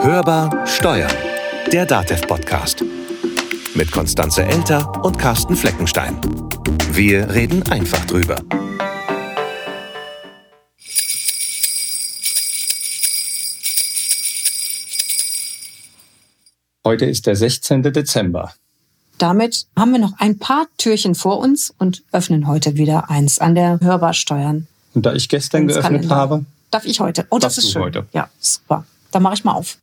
Hörbar Steuern, der DATEV-Podcast. Mit Konstanze Elter und Carsten Fleckenstein. Wir reden einfach drüber. Heute ist der 16. Dezember. Damit haben wir noch ein paar Türchen vor uns und öffnen heute wieder eins an der Hörbar Steuern. Und da ich gestern geöffnet habe, darf ich heute. Oh, das ist schön. heute. Ja, super. Dann mache ich mal auf.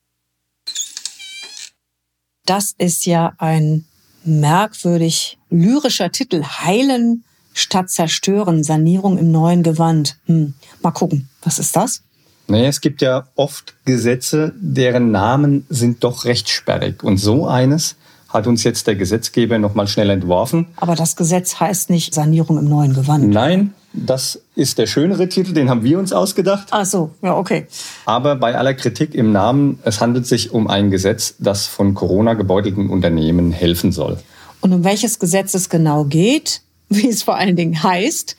Das ist ja ein merkwürdig lyrischer Titel. Heilen statt zerstören. Sanierung im neuen Gewand. Hm. Mal gucken. Was ist das? naja, es gibt ja oft Gesetze, deren Namen sind doch recht sperrig. Und so eines hat uns jetzt der Gesetzgeber nochmal schnell entworfen. Aber das Gesetz heißt nicht Sanierung im neuen Gewand. Nein, das ist der schönere Titel, den haben wir uns ausgedacht. Ach so, ja, okay. Aber bei aller Kritik im Namen, es handelt sich um ein Gesetz, das von Corona gebeutelten Unternehmen helfen soll. Und um welches Gesetz es genau geht, wie es vor allen Dingen heißt,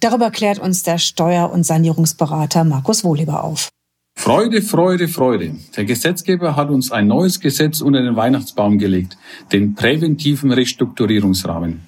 darüber klärt uns der Steuer- und Sanierungsberater Markus Wohleber auf. Freude, Freude, Freude. Der Gesetzgeber hat uns ein neues Gesetz unter den Weihnachtsbaum gelegt, den präventiven Restrukturierungsrahmen.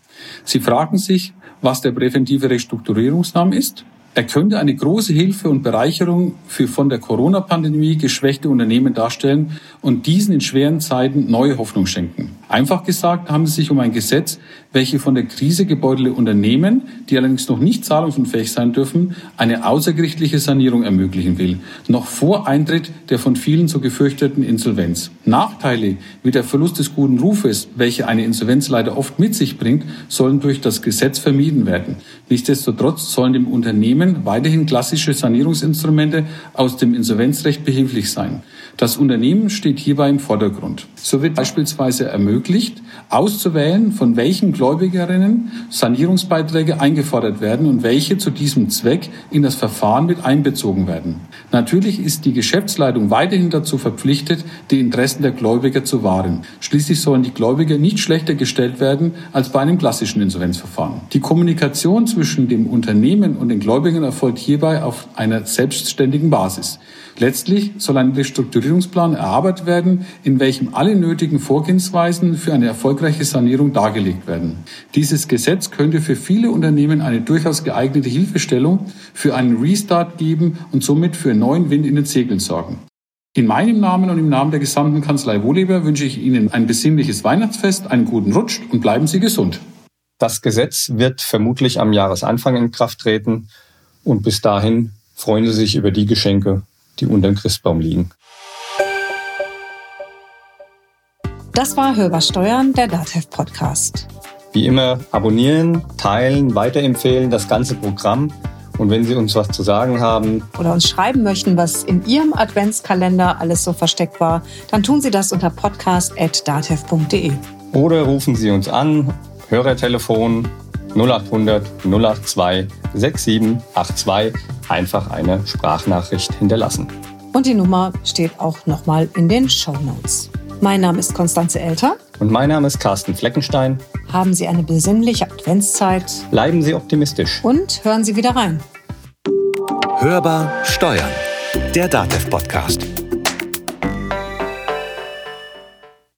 Sie fragen sich, was der präventive Restrukturierungsrahmen ist? Er könnte eine große Hilfe und Bereicherung für von der Corona-Pandemie geschwächte Unternehmen darstellen und diesen in schweren Zeiten neue Hoffnung schenken. Einfach gesagt handelt es sich um ein Gesetz, welche von der Krise gebeutelte Unternehmen, die allerdings noch nicht zahlungsunfähig sein dürfen, eine außergerichtliche Sanierung ermöglichen will, noch vor Eintritt der von vielen so gefürchteten Insolvenz. Nachteile wie der Verlust des guten Rufes, welche eine Insolvenz leider oft mit sich bringt, sollen durch das Gesetz vermieden werden. Nichtsdestotrotz sollen dem Unternehmen weiterhin klassische Sanierungsinstrumente aus dem Insolvenzrecht behilflich sein. Das Unternehmen steht hierbei im Vordergrund. So wird beispielsweise ermöglicht, auszuwählen, von welchen Gläubigerinnen Sanierungsbeiträge eingefordert werden und welche zu diesem Zweck in das Verfahren mit einbezogen werden. Natürlich ist die Geschäftsleitung weiterhin dazu verpflichtet, die Interessen der Gläubiger zu wahren. Schließlich sollen die Gläubiger nicht schlechter gestellt werden als bei einem klassischen Insolvenzverfahren. Die Kommunikation zwischen dem Unternehmen und den Gläubigern erfolgt hierbei auf einer selbstständigen Basis. Letztlich soll ein Restrukturierungsplan erarbeitet werden, in welchem alle nötigen Vorgehensweisen für eine erfolgreiche Sanierung dargelegt werden. Dieses Gesetz könnte für viele Unternehmen eine durchaus geeignete Hilfestellung für einen Restart geben und somit für neuen Wind in den Segeln sorgen. In meinem Namen und im Namen der gesamten Kanzlei Wohleber wünsche ich Ihnen ein besinnliches Weihnachtsfest, einen guten Rutsch und bleiben Sie gesund. Das Gesetz wird vermutlich am Jahresanfang in Kraft treten und bis dahin freuen Sie sich über die Geschenke, die unter dem Christbaum liegen. Das war Hörbar Steuern, der DATEV Podcast. Wie immer abonnieren, teilen, weiterempfehlen das ganze Programm. Und wenn Sie uns was zu sagen haben, Oder uns schreiben möchten, was in Ihrem Adventskalender alles so versteckt war, dann tun Sie das unter podcast.datev.de. oder rufen Sie uns an, Hörertelefon 0800 082 6782, einfach eine Sprachnachricht hinterlassen. Und die Nummer steht auch nochmal in den Show Notes. Mein Name ist Konstanze Elter. Und mein Name ist Carsten Fleckenstein. Haben Sie eine besinnliche Adventszeit Bleiben Sie optimistisch. und hören Sie wieder rein. Hörbar Steuern, der DATEV-Podcast.